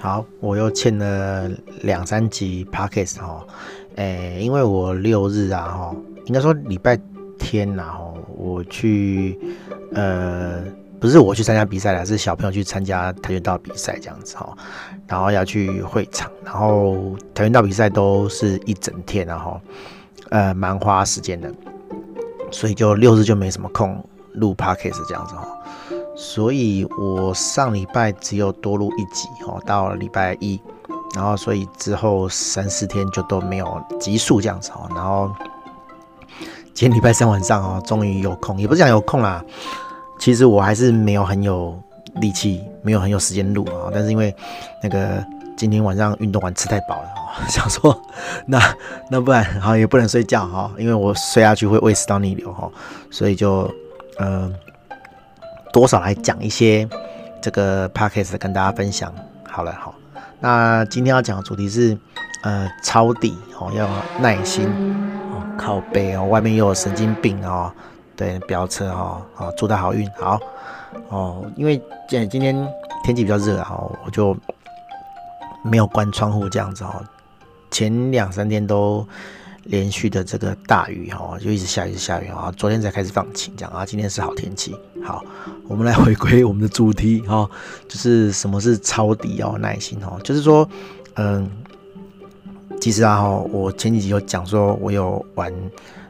好，我又欠了两三集 Podcast 哈，诶，因为我六日啊哈，应该说礼拜天然后我去，呃，不是我去参加比赛啦，是小朋友去参加跆拳道比赛这样子哈，然后要去会场，然后跆拳道比赛都是一整天然后，呃，蛮花时间的，所以就六日就没什么空录 Podcast 这样子哈。所以我上礼拜只有多录一集哦，到礼拜一，然后所以之后三四天就都没有集数这样子哦，然后今天礼拜三晚上哦，终于有空，也不是讲有空啦，其实我还是没有很有力气，没有很有时间录啊，但是因为那个今天晚上运动完吃太饱了，想说那那不然好也不能睡觉哈，因为我睡下去会胃食道逆流哈，所以就嗯。多少来讲一些这个 podcast 跟大家分享好了，好，那今天要讲的主题是呃抄底哦，要耐心哦，靠背哦，外面又有神经病哦，对，飙车哦，好，祝他好运，好哦，因为今今天天气比较热啊，我就没有关窗户这样子哦，前两三天都。连续的这个大雨哈，就一直下，一直下雨啊。昨天才开始放晴，这样啊。今天是好天气。好，我们来回归我们的主题哈，就是什么是抄底要耐心哈。就是说，嗯，其实啊哈，我前几集有讲说，我有玩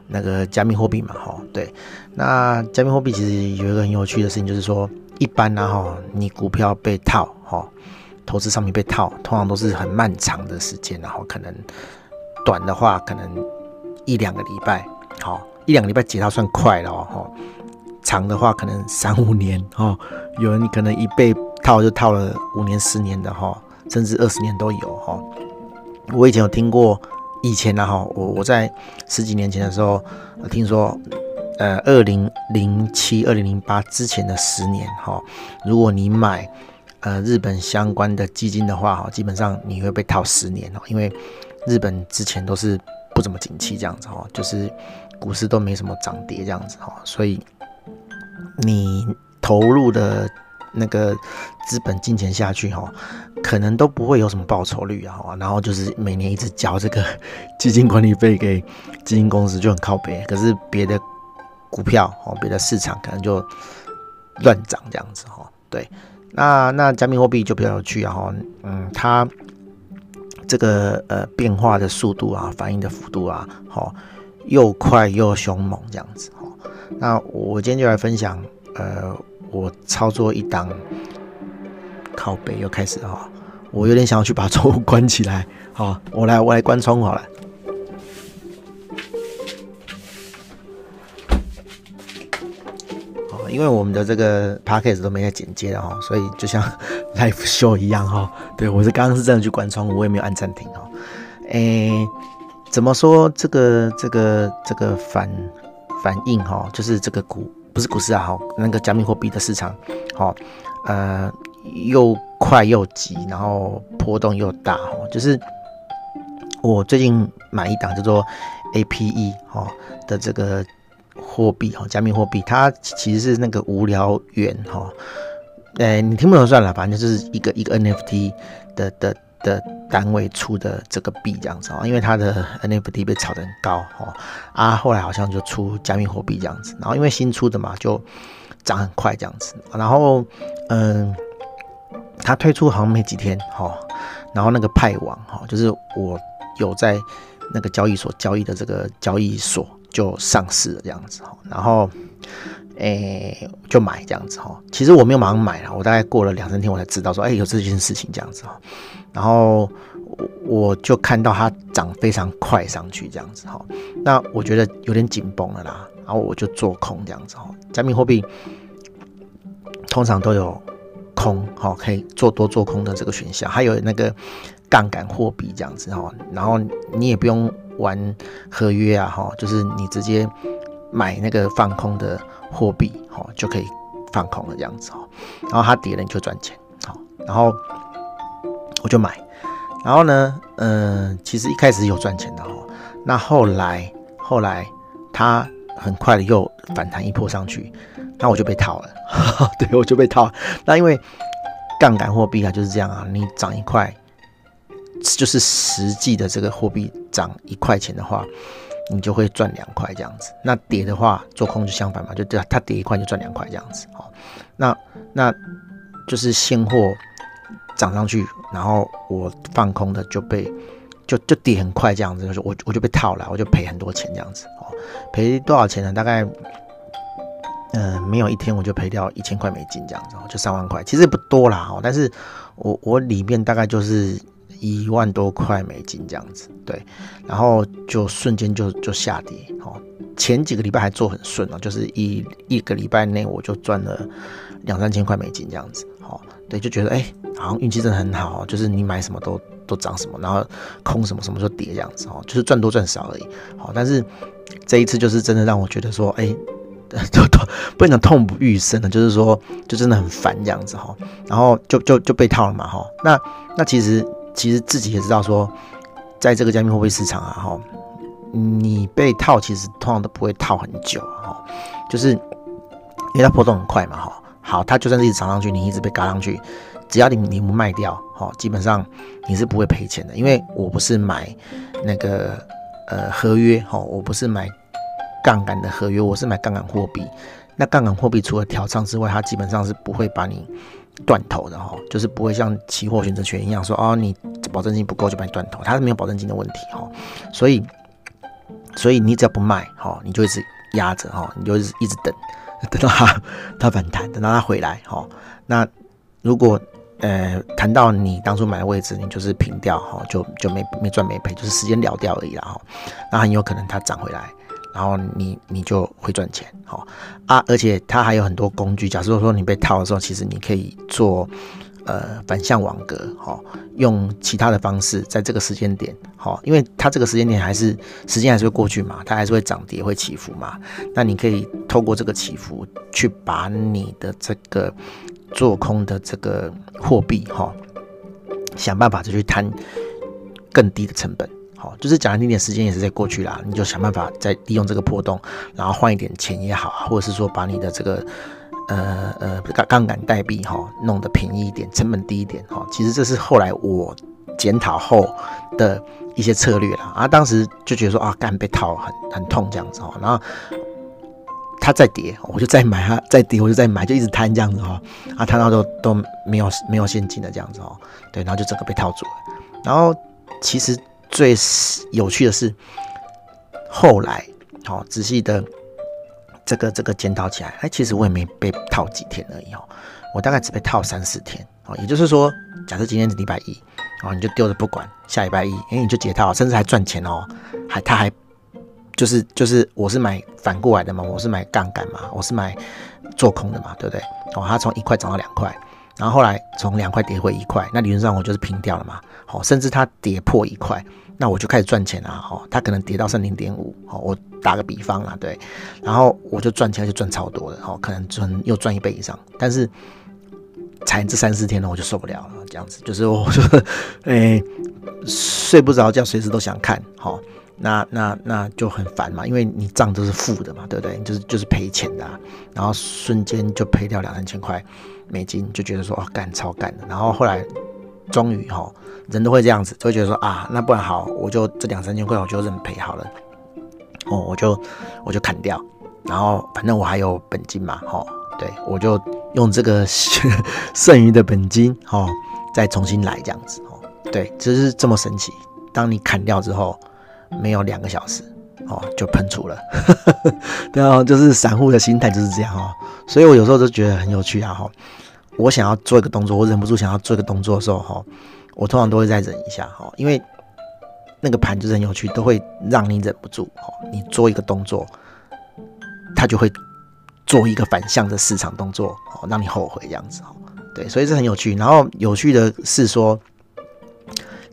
那个加密货币嘛哈。对，那加密货币其实有一个很有趣的事情，就是说，一般呢哈，你股票被套哈，投资商品被套，通常都是很漫长的时间，然后可能。短的话可能一两个礼拜，好，一两个礼拜解套算快了哦。长的话可能三五年哦，有人可能一被套就套了五年、十年的哈，甚至二十年都有哈。我以前有听过，以前呢哈，我我在十几年前的时候，听说，呃，二零零七、二零零八之前的十年哈，如果你买呃日本相关的基金的话哈，基本上你会被套十年哦，因为。日本之前都是不怎么景气这样子哈，就是股市都没什么涨跌这样子哈，所以你投入的那个资本金钱下去哈，可能都不会有什么报酬率啊，然后就是每年一直交这个基金管理费给基金公司就很靠北，可是别的股票哦，别的市场可能就乱涨这样子哈，对，那那加密货币就比较有趣啊，嗯，它。这个呃变化的速度啊，反应的幅度啊，好，又快又凶猛这样子哈。那我今天就来分享，呃，我操作一档靠背又开始哈，我有点想要去把窗户关起来，好，我来我来关窗户好了。因为我们的这个 podcast 都没在剪接的哈，所以就像 live show 一样哈。对，我是刚刚是真的去关窗，我也没有按暂停哈。诶，怎么说这个这个这个反反应哈，就是这个股不是股市啊哈，那个加密货币的市场，哈，呃，又快又急，然后波动又大哈。就是我最近买一档叫做 APE 哈的这个。货币哈，加密货币，它其实是那个无聊猿哈，诶，你听不懂算了，反正就是一个一个 NFT 的的的单位出的这个币这样子啊，因为它的 NFT 被炒得很高哈，啊，后来好像就出加密货币这样子，然后因为新出的嘛，就涨很快这样子，然后嗯，它推出好像没几天哈，然后那个派网哈，就是我有在那个交易所交易的这个交易所。就上市了这样子哈，然后诶、就买这样子哈。其实我没有马上买了，我大概过了两三天我才知道说，哎、有这件事情这样子哈。然后我就看到它涨非常快上去这样子哈。那我觉得有点紧绷了啦，然后我就做空这样子哈。加密货币通常都有空哈，可以做多做空的这个选项，还有那个杠杆货币这样子哈。然后你也不用。玩合约啊，哈，就是你直接买那个放空的货币，哈，就可以放空了这样子，哈。然后它跌了你就赚钱，好，然后我就买，然后呢，嗯，其实一开始有赚钱的，哈，那后来后来它很快的又反弹一波上去，那我就被套了，对，我就被套。那因为杠杆货币啊就是这样啊，你涨一块，就是实际的这个货币涨一块钱的话，你就会赚两块这样子。那跌的话，做空就相反嘛，就对啊，它跌一块就赚两块这样子。好，那那就是现货涨上去，然后我放空的就被就就跌很快这样子，就是我我就被套了，我就赔很多钱这样子。哦，赔多少钱呢？大概。嗯、没有一天我就赔掉一千块美金这样子，就三万块，其实不多啦哦。但是我我里面大概就是一万多块美金这样子，对，然后就瞬间就就下跌哦。前几个礼拜还做很顺哦，就是一一个礼拜内我就赚了两三千块美金这样子，哦，对，就觉得哎，好像运气真的很好，就是你买什么都都涨什么，然后空什么什么就跌这样子哦，就是赚多赚少而已。好，但是这一次就是真的让我觉得说，哎。都 都不能痛不欲生的，就是说，就真的很烦这样子哈，然后就就就被套了嘛哈。那那其实其实自己也知道说，在这个加密货币市场啊哈，你被套其实通常都不会套很久哈，就是因为它波动很快嘛哈。好，它就算是一直涨上去，你一直被嘎上去，只要你你不卖掉哈，基本上你是不会赔钱的，因为我不是买那个呃合约哈，我不是买。杠杆的合约，我是买杠杆货币。那杠杆货币除了调仓之外，它基本上是不会把你断头的哈，就是不会像期货选择权一样说哦，你保证金不够就把你断头，它是没有保证金的问题哈。所以，所以你只要不卖哈，你就一直压着哈，你就一直一直等，等到它它反弹，等到它回来哈。那如果呃谈到你当初买的位置，你就是平掉哈，就就没没赚没赔，就是时间了掉而已了哈。那很有可能它涨回来。然后你你就会赚钱，好啊，而且它还有很多工具。假设说你被套的时候，其实你可以做呃反向网格，好，用其他的方式在这个时间点，好，因为它这个时间点还是时间还是会过去嘛，它还是会涨跌会起伏嘛。那你可以透过这个起伏去把你的这个做空的这个货币，哈，想办法就去摊更低的成本。就是讲一点点时间也是在过去啦，你就想办法再利用这个破洞，然后换一点钱也好，或者是说把你的这个呃呃杠杠杆代币哈弄得便宜一点，成本低一点哈。其实这是后来我检讨后的一些策略啦。啊，当时就觉得说啊，干被套很很痛这样子哦，然后它再跌，我就再买它，再跌我就再买，就一直摊这样子哈，啊摊到都都没有没有现金的这样子哦，对，然后就整个被套住了，然后其实。最有趣的是，后来好仔细的这个这个检讨起来，哎，其实我也没被套几天而已哦，我大概只被套三四天哦。也就是说，假设今天是礼拜一哦，你就丢着不管，下礼拜一哎你就解套，甚至还赚钱哦，还他还就是就是我是买反过来的嘛，我是买杠杆嘛，我是买做空的嘛，对不对？哦，他从一块涨到两块。然后后来从两块跌回一块，那理论上我就是平掉了嘛。好，甚至它跌破一块，那我就开始赚钱了。哈，它可能跌到剩零点五，好，我打个比方啦，对，然后我就赚钱，就赚超多的，好，可能赚又赚一倍以上。但是才这三四天呢，我就受不了了，这样子就是我就诶 睡不着觉，随时都想看，好，那那那就很烦嘛，因为你账都是负的嘛，对不对？就是就是赔钱的，然后瞬间就赔掉两三千块。美金就觉得说哦干超干的，然后后来终于哈人都会这样子，就会觉得说啊那不然好，我就这两三千块我就认赔好了，哦我就我就砍掉，然后反正我还有本金嘛哈，对我就用这个 剩余的本金哈再重新来这样子哦，对，就是这么神奇。当你砍掉之后，没有两个小时哦就喷出了，对啊，就是散户的心态就是这样哦，所以我有时候就觉得很有趣啊哈。我想要做一个动作，我忍不住想要做一个动作的时候，哈，我通常都会再忍一下，哈，因为那个盘就是很有趣，都会让你忍不住，哈，你做一个动作，它就会做一个反向的市场动作，哦，让你后悔这样子，哈，对，所以这很有趣。然后有趣的是说，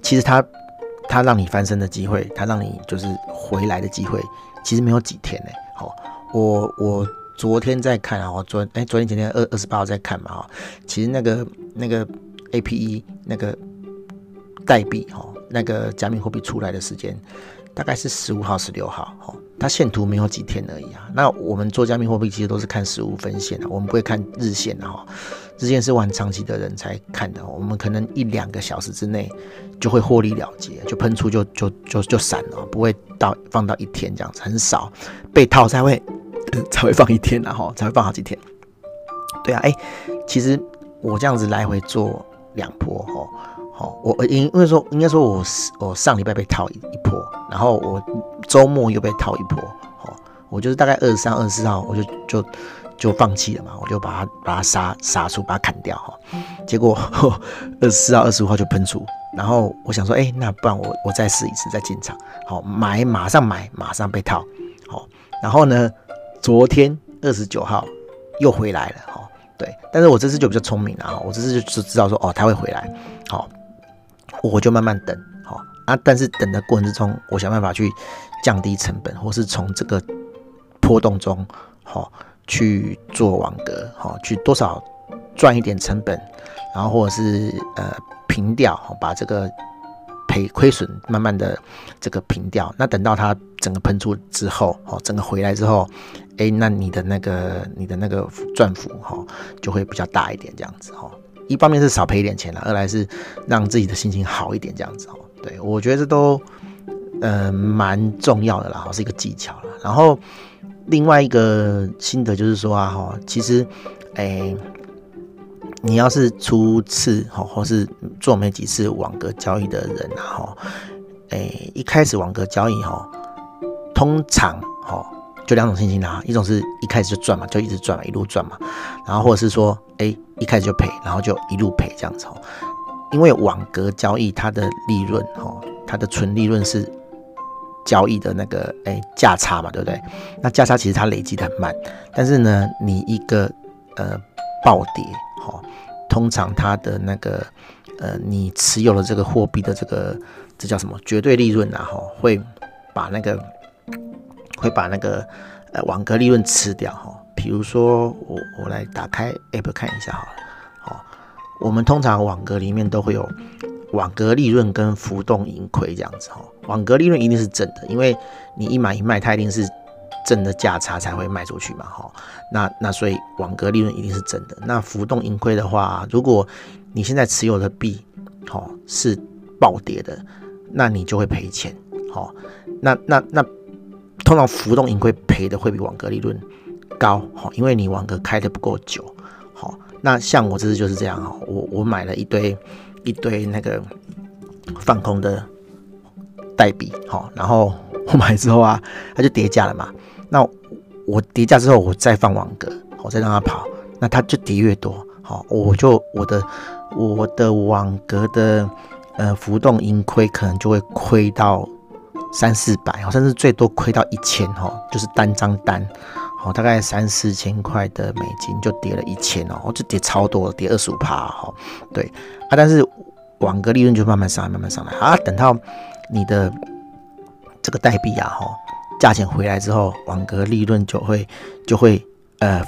其实它它让你翻身的机会，它让你就是回来的机会，其实没有几天呢，好，我我。昨天在看啊，我昨哎、昨天前天二二十八号在看嘛哈，其实那个那个 APE 那个代币哈，那个加密货币出来的时间大概是十五号十六号哈，它线图没有几天而已啊。那我们做加密货币其实都是看十五分线的，我们不会看日线的哈。这件事玩长期的人才看的。我们可能一两个小时之内就会获利了结，就喷出就就就就散了，不会到放到一天这样子，很少被套才会、才会放一天然后才会放好几天。对啊，哎、其实我这样子来回做两波哈，好，我因因为说应该说我我上礼拜被套一一波，然后我周末又被套一波，好，我就是大概二十三、二十四号我就就。就放弃了嘛，我就把它把它杀杀出，把它砍掉哈。结果 二十四号、二十五号就喷出，然后我想说，哎、那不然我我再试一次，再进场。好，买马上买，马上被套。好，然后呢，昨天二十九号又回来了。哈，对，但是我这次就比较聪明了啊，我这次就知道说，哦，它会回来。好，我就慢慢等。好啊，但是等的过程之中，我想办法去降低成本，或是从这个波动中，好。去做网格，哈，去多少赚一点成本，然后或者是呃平掉，把这个赔亏损慢慢的这个平掉。那等到它整个喷出之后，哦，整个回来之后，哎，那你的那个你的那个赚幅，哈，就会比较大一点，这样子，哈。一方面是少赔一点钱了，二来是让自己的心情好一点，这样子，哈。对，我觉得这都呃蛮重要的啦，是一个技巧了。然后。另外一个心得就是说啊，哈，其实，哎、欸，你要是初次哈，或是做没几次网格交易的人啊，哈，哎，一开始网格交易哈，通常哈，就两种情形啦，一种是一开始就赚嘛，就一直赚嘛，一路赚嘛，然后或者是说，哎、欸，一开始就赔，然后就一路赔这样子哦，因为网格交易它的利润哈，它的纯利润是。交易的那个诶价差嘛，对不对？那价差其实它累积的很慢，但是呢，你一个呃暴跌，哈，通常它的那个呃你持有的这个货币的这个这叫什么绝对利润啊，哈，会把那个会把那个呃网格利润吃掉，哈。比如说我我来打开 App 看一下好了，好，我们通常网格里面都会有。网格利润跟浮动盈亏这样子哈，网格利润一定是正的，因为你一买一卖，它一定是正的价差才会卖出去嘛哈。那那所以网格利润一定是正的。那浮动盈亏的话，如果你现在持有的币哈是暴跌的，那你就会赔钱哈。那那那通常浮动盈亏赔的会比网格利润高哈，因为你网格开的不够久好。那像我这次就是这样哈，我我买了一堆。一堆那个放空的代币，好，然后我买之后啊，它就跌价了嘛。那我跌价之后，我再放网格，我再让它跑，那它就跌越多，好，我就我的我的网格的呃浮动盈亏可能就会亏到三四百，甚至最多亏到一千，哈，就是单张单。哦，大概三四千块的美金就跌了一千哦，就跌超多，跌二十五趴哈。对啊，但是网格利润就慢慢上来，慢慢上来啊。等到你的这个代币啊，哈，价钱回来之后，网格利润就会就会呃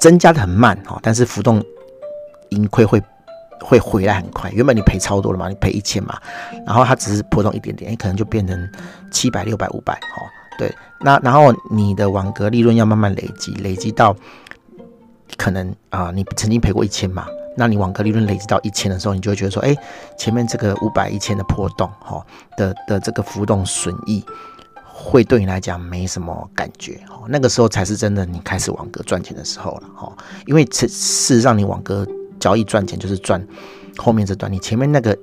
增加的很慢哈，但是浮动盈亏会会回来很快。原本你赔超多了嘛，你赔一千嘛，然后它只是波动一点点，你可能就变成七百、六百、五百哈。对，那然后你的网格利润要慢慢累积，累积到可能啊、你曾经赔过一千嘛，那你网格利润累积到一千的时候，你就会觉得说，哎，前面这个五百、一千的波动，哈的的这个浮动损益，会对你来讲没什么感觉，哈，那个时候才是真的你开始网格赚钱的时候了，哈，因为事事实上你网格交易赚钱就是赚后面这段，你前面那个。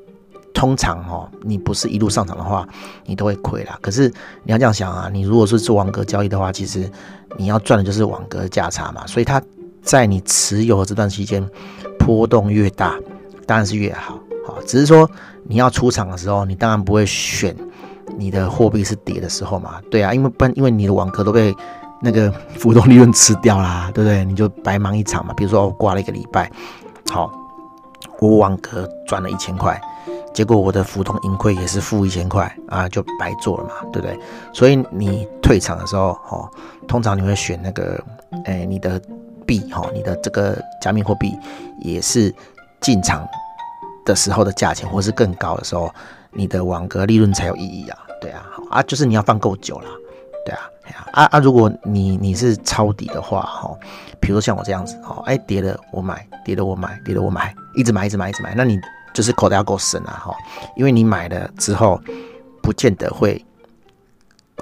通常哦，你不是一路上涨的话，你都会亏啦。可是你要这样想啊，你如果是做网格交易的话，其实你要赚的就是网格价差嘛。所以它在你持有的这段期间，波动越大，当然是越好。好，只是说你要出场的时候，你当然不会选你的货币是跌的时候嘛。对啊，因为不然，因为你的网格都被那个浮动利润吃掉啦，对不对？你就白忙一场嘛。比如说我挂了一个礼拜，好，我网格赚了一千块。结果我的浮动盈亏也是负一千块啊，就白做了嘛，对不对？所以你退场的时候，哦，通常你会选那个，哎，你的币，哈，你的这个加密货币也是进场的时候的价钱，或是更高的时候，你的网格利润才有意义啊，对啊，啊，就是你要放够久了，对啊，啊啊！如果你你是抄底的话，哈，比如说像我这样子，哦，哎，跌了我买，跌了我买，跌了我买，一直买，一直买，一直买，那你就是口袋要够深啊，哈，因为你买了之后，不见得会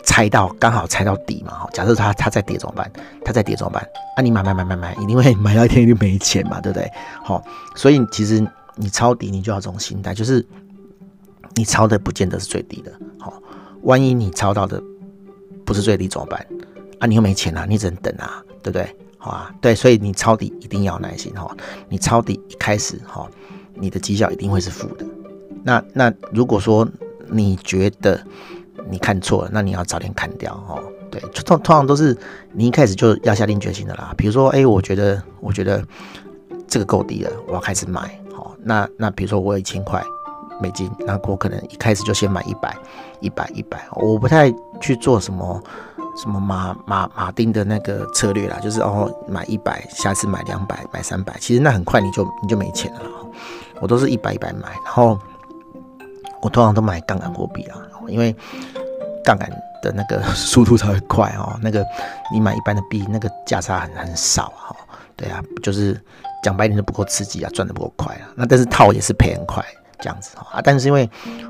猜到刚好猜到底嘛，哈。假设它它在跌怎么办？它在跌怎么办？啊，你买买买买买，一定会 买到一天就没钱嘛，对不对？好，所以其实你抄底，你就要这种心态，就是你抄的不见得是最低的，好，万一你抄到的。不是最低怎么办？啊，你又没钱啊，你只能等啊，对不对？好啊，对，所以你抄底一定要耐心哈。你抄底一开始哈，你的绩效一定会是负的。那那如果说你觉得你看错了，那你要早点砍掉哈。对，通通常都是你一开始就要下定决心的啦。比如说，哎，我觉得我觉得这个够低了，我要开始买。好，那那比如说我有一千块。美金，那我可能一开始就先买一百，一百，一百，我不太去做什么什么马马马丁的那个策略啦，就是哦买一百，下次买两百，买三百，其实那很快你就你就没钱了。我都是一百一百买，然后我通常都买杠杆货币啊，因为杠杆的那个 速度才会快哦。那个你买一般的币，那个价差很很少哈。对啊，就是讲白点就不够刺激啊，赚的不够快啊。那但是套也是赔很快。这样子啊，但是因为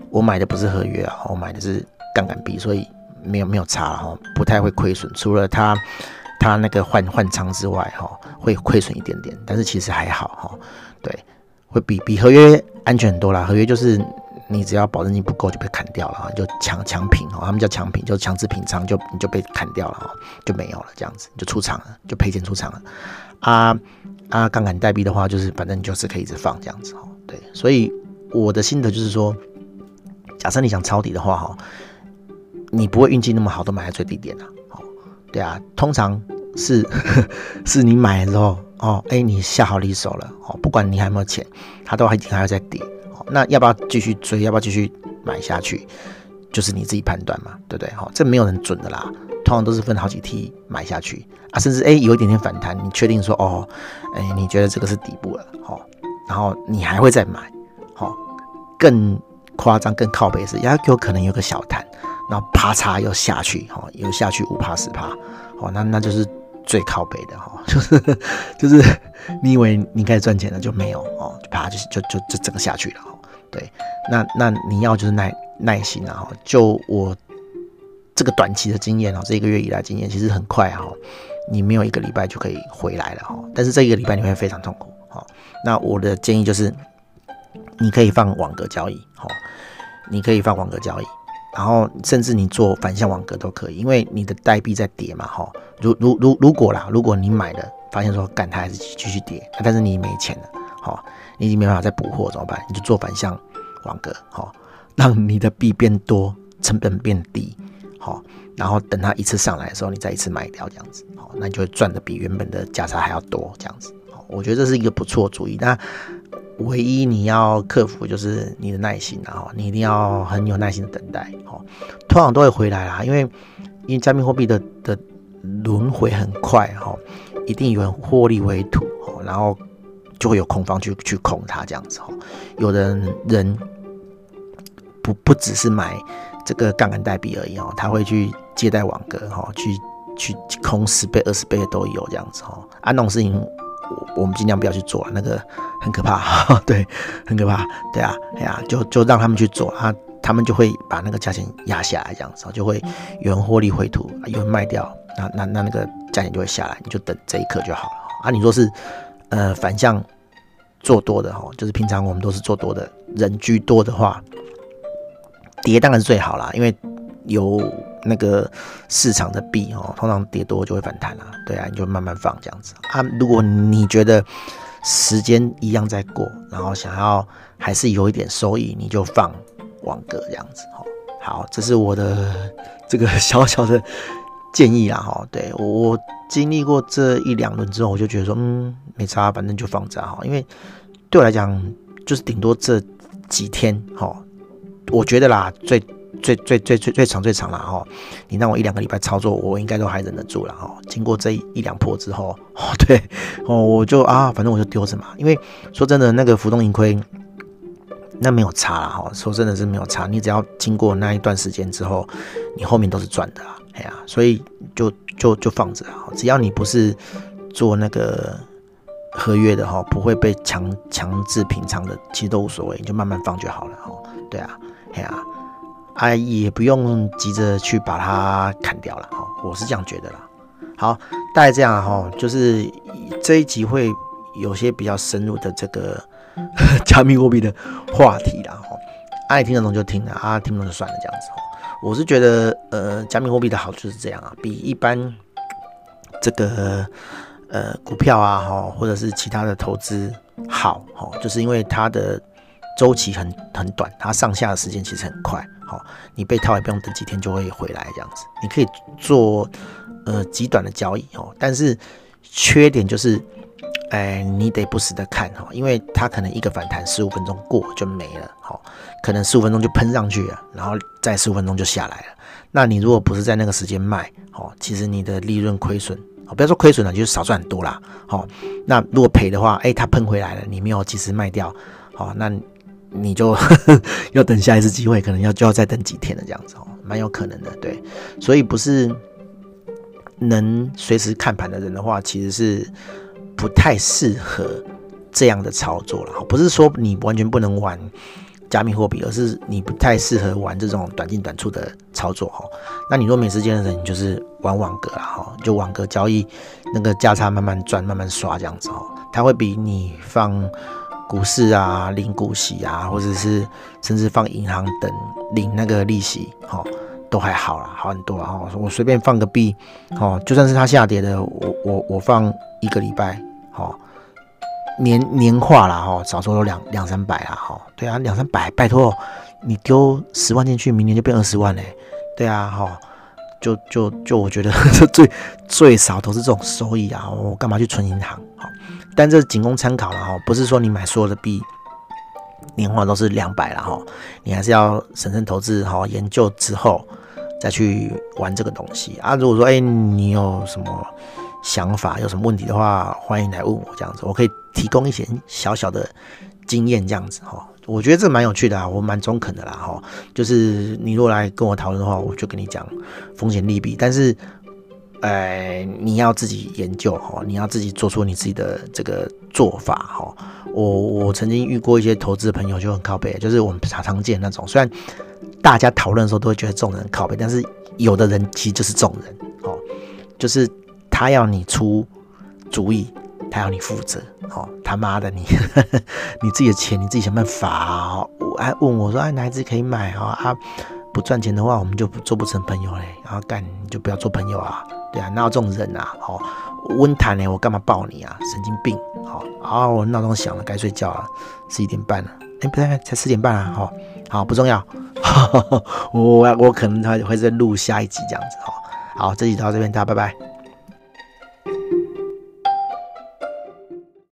我买的不是合约啊，我买的是杠杆币，所以没有没有差哈，不太会亏损。除了它它那个换换仓之外哈，会亏损一点点，但是其实还好哈。对，会比比合约安全很多啦。合约就是你只要保证金不够就被砍掉了，就强强平哦，他们叫强平，就强制平仓，就你就被砍掉了哈，就没有了，这样子就出场了，就赔钱出场了。啊啊，杠杆代币的话，就是反正就是可以一直放这样子哈。对，所以。我的心得就是说，假设你想抄底的话，哈，你不会运气那么好，都买在最低点啊，哦，对啊，通常是 是你买的时候，哦，哎，你下好离手了，哦，不管你还有没有钱，它都还还要再跌，哦，那要不要继续追？要不要继续买下去？就是你自己判断嘛，对不对？哈，这没有人准的啦，通常都是分好几梯买下去啊，甚至哎有一点点反弹，你确定说哦，哎，你觉得这个是底部了，好，然后你还会再买。好更夸张、更靠北是，也有可能有个小弹，然后啪嚓又下去，哈，又下去五趴十趴，哦，那那就是最靠北的，哈，就是就是你以为你开始赚钱了就没有，哦，就啪就就就就整个下去了，哈，对，那那你要就是耐耐心啊，就我这个短期的经验啊，这一个月以来经验其实很快哈，你没有一个礼拜就可以回来了，哈，但是这一个礼拜你会非常痛苦，哈，那我的建议就是。你可以放网格交易，哈，你可以放网格交易，然后甚至你做反向网格都可以，因为你的代币在跌嘛，哈，如如如如果啦，如果你买了，发现说干它还是继续跌，但是你没钱了，好，你已经没办法再补货怎么办？你就做反向网格，好，让你的币变多，成本变低，好，然后等它一次上来的时候，你再一次卖掉，这样子，好，那你就会赚的比原本的价差还要多，这样子，好，我觉得这是一个不错主意，那。唯一你要克服就是你的耐心，然后你一定要很有耐心的等待，哦，通常都会回来啦，因为因为加密货币的的轮回很快，哈，一定有人获利为土，哦，然后就会有空方去去空它这样子，哦，有的人不不只是买这个杠杆代币而已，哦，他会去借贷网格，哈，去去空十倍、二十倍都有这样子，哦，啊，那种事情。我们尽量不要去做啊，那个很可怕，对，很可怕，对啊，哎呀，就就让他们去做啊，他们就会把那个价钱压下来，这样子，就会有人获利回吐，有人卖掉，那那那那个价钱就会下来，你就等这一刻就好了啊。你说是呃反向做多的哈，就是平常我们都是做多的人居多的话，跌当然是最好啦，因为有。那个市场的币哦，通常跌多就会反弹啊，对啊，你就慢慢放这样子啊。如果你觉得时间一样在过，然后想要还是有一点收益，你就放网格这样子哦。好，这是我的这个小小的建议啦哈。对，我经历过这一两轮之后，我就觉得说，嗯，没差，反正就放着哈。因为对我来讲，就是顶多这几天哈，我觉得啦最。最最最最最长最长了哈，你让我一两个礼拜操作，我应该都还忍得住了哈。经过这一两波之后，哦对哦，我就啊，反正我就丢着嘛。因为说真的，那个浮动盈亏那没有差了哈。说真的是没有差，你只要经过那一段时间之后，你后面都是赚的啊。哎呀，所以就就就放着啊，只要你不是做那个合约的哈，不会被强强制平仓的，其实都无所谓，你就慢慢放就好了哈。对啊，哎呀，啊也不用急着去把它砍掉了哈，我是这样觉得啦。好，大概这样哈，就是这一集会有些比较深入的这个 加密货币的话题啦哈，爱听得懂就听了啊，听不懂就算了这样子。我是觉得，呃，加密货币的好处是这样啊，比一般这个呃股票啊，哈，或者是其他的投资好，哈，就是因为它的周期很很短，它上下的时间其实很快，好，你被套也不用等几天就会回来这样子，你可以做呃极短的交易，哦，但是缺点就是。哎，你得不时的看哈，因为它可能一个反弹十五分钟过就没了，好，可能十五分钟就喷上去了，然后再十五分钟就下来了。那你如果不是在那个时间卖，好，其实你的利润亏损，不要说亏损了，就是少赚很多啦，好。那如果赔的话，哎，它喷回来了，你没有及时卖掉，好，那你就 要等下一次机会，可能要就要再等几天了，这样子哦，蛮有可能的，对。所以不是能随时看盘的人的话，其实是。不太适合这样的操作了，不是说你完全不能玩加密货币，而是你不太适合玩这种短进短出的操作哈。那你若没时间的人，你就是玩网格了哈，就网格交易，那个价差慢慢赚，慢慢刷这样子哦，它会比你放股市啊领股息啊，或者是甚至放银行等领那个利息哈，都还好啦，好很多啊。我随便放个币，哦，就算是它下跌的，我我我放一个礼拜。好，年年化啦，哈，少说有两两三百啦，哈，对啊，两三百，拜托，你丢十万进去，明年就变二十万嘞，对啊，哈，就就就我觉得 最最少都是这种收益啊，我干嘛去存银行？好，但这仅供参考了哈，不是说你买所有的币年化都是两百了哈，你还是要审慎投资，哈，研究之后再去玩这个东西啊。如果说哎，你有什么？想法有什么问题的话，欢迎来问我，这样子我可以提供一些小小的经验，这样子哈，我觉得这蛮有趣的啊，我蛮中肯的啦哈，就是你如果来跟我讨论的话，我就跟你讲风险利弊，但是，呃，你要自己研究哈，你要自己做出你自己的这个做法哈。我我曾经遇过一些投资朋友就很靠北，就是我们常常见那种，虽然大家讨论的时候都会觉得这种人靠北，但是有的人其实就是这种人哦，就是。他要你出主意，他要你负责，哦，他妈的你，你自己的钱你自己想办法哦。我还问我说，哎，哪一支可以买啊？啊，不赚钱的话，我们就做不成朋友嘞。然后干你就不要做朋友啊，对啊，哪有这种人啊？哦，温谈呢，我干嘛抱你啊？神经病！好，啊，我闹钟响了，该睡觉了，十一点半了。哎，不对，才十点半啊。好，好，不重要。我我可能还会再录下一集这样子。好，好，这集到这边，大家拜拜。